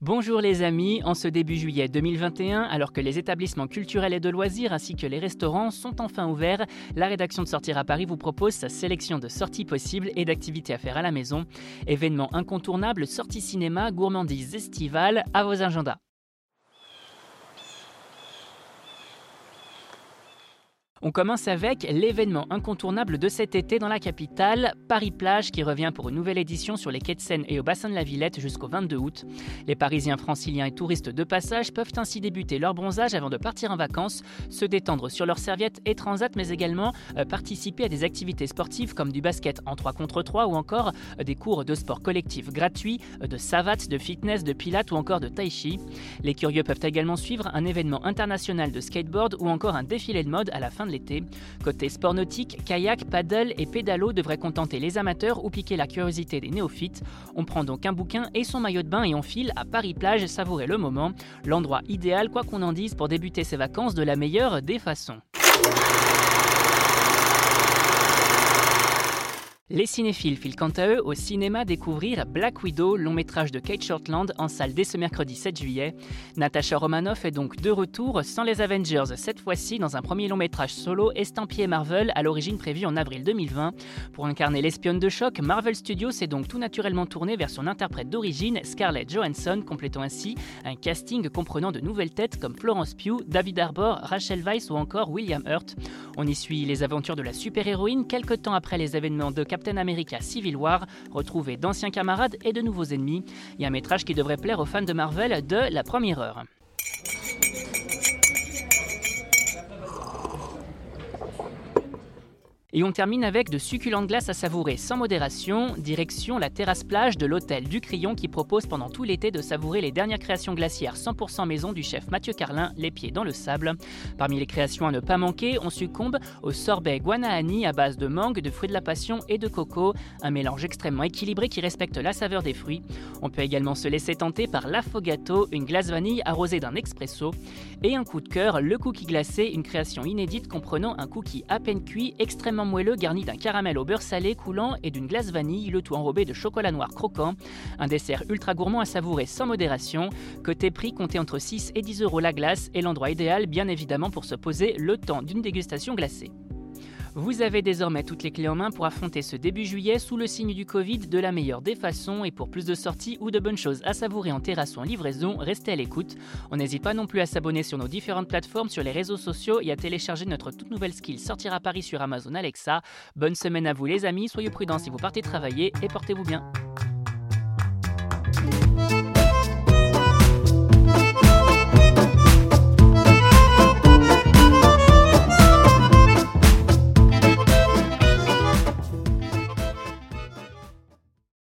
Bonjour les amis, en ce début juillet 2021, alors que les établissements culturels et de loisirs ainsi que les restaurants sont enfin ouverts, la rédaction de Sortir à Paris vous propose sa sélection de sorties possibles et d'activités à faire à la maison. Événements incontournables, sorties cinéma, gourmandises estivales, à vos agendas. On commence avec l'événement incontournable de cet été dans la capitale, Paris-Plage, qui revient pour une nouvelle édition sur les quais de Seine et au bassin de la Villette jusqu'au 22 août. Les Parisiens, franciliens et touristes de passage peuvent ainsi débuter leur bronzage avant de partir en vacances, se détendre sur leurs serviettes et transat, mais également euh, participer à des activités sportives comme du basket en 3 contre 3 ou encore euh, des cours de sport collectif gratuits, euh, de savate, de fitness, de pilates ou encore de tai chi. Les curieux peuvent également suivre un événement international de skateboard ou encore un défilé de mode à la fin l'été. Côté sport nautique, kayak, paddle et pédalo devraient contenter les amateurs ou piquer la curiosité des néophytes. On prend donc un bouquin et son maillot de bain et on file à Paris-Plage savourer le moment. L'endroit idéal, quoi qu'on en dise, pour débuter ses vacances de la meilleure des façons. Les cinéphiles filent quant à eux au cinéma découvrir Black Widow, long métrage de Kate Shortland, en salle dès ce mercredi 7 juillet. Natasha Romanoff est donc de retour sans les Avengers, cette fois-ci dans un premier long métrage solo estampillé Marvel, à l'origine prévu en avril 2020. Pour incarner l'espionne de choc, Marvel Studios s'est donc tout naturellement tourné vers son interprète d'origine, Scarlett Johansson, complétant ainsi un casting comprenant de nouvelles têtes comme Florence Pugh, David Harbour, Rachel Weisz ou encore William Hurt. On y suit les aventures de la super-héroïne quelques temps après les événements de Captain America Civil War, retrouver d'anciens camarades et de nouveaux ennemis. A un métrage qui devrait plaire aux fans de Marvel de la première heure. Et on termine avec de succulentes glaces à savourer sans modération, direction la terrasse plage de l'hôtel du Crillon qui propose pendant tout l'été de savourer les dernières créations glaciaires 100% maison du chef Mathieu Carlin, les pieds dans le sable. Parmi les créations à ne pas manquer, on succombe au sorbet guanahani à base de mangue, de fruits de la passion et de coco, un mélange extrêmement équilibré qui respecte la saveur des fruits. On peut également se laisser tenter par l'affogato, une glace vanille arrosée d'un expresso, et un coup de cœur, le cookie glacé, une création inédite comprenant un cookie à peine cuit, extrêmement moelleux garni d'un caramel au beurre salé coulant et d'une glace vanille, le tout enrobé de chocolat noir croquant. Un dessert ultra gourmand à savourer sans modération. Côté prix, comptez entre 6 et 10 euros la glace et l'endroit idéal bien évidemment pour se poser le temps d'une dégustation glacée. Vous avez désormais toutes les clés en main pour affronter ce début juillet sous le signe du Covid de la meilleure des façons et pour plus de sorties ou de bonnes choses à savourer en terrasse ou en livraison, restez à l'écoute. On n'hésite pas non plus à s'abonner sur nos différentes plateformes, sur les réseaux sociaux et à télécharger notre toute nouvelle skill Sortir à Paris sur Amazon Alexa. Bonne semaine à vous les amis, soyez prudents si vous partez travailler et portez-vous bien.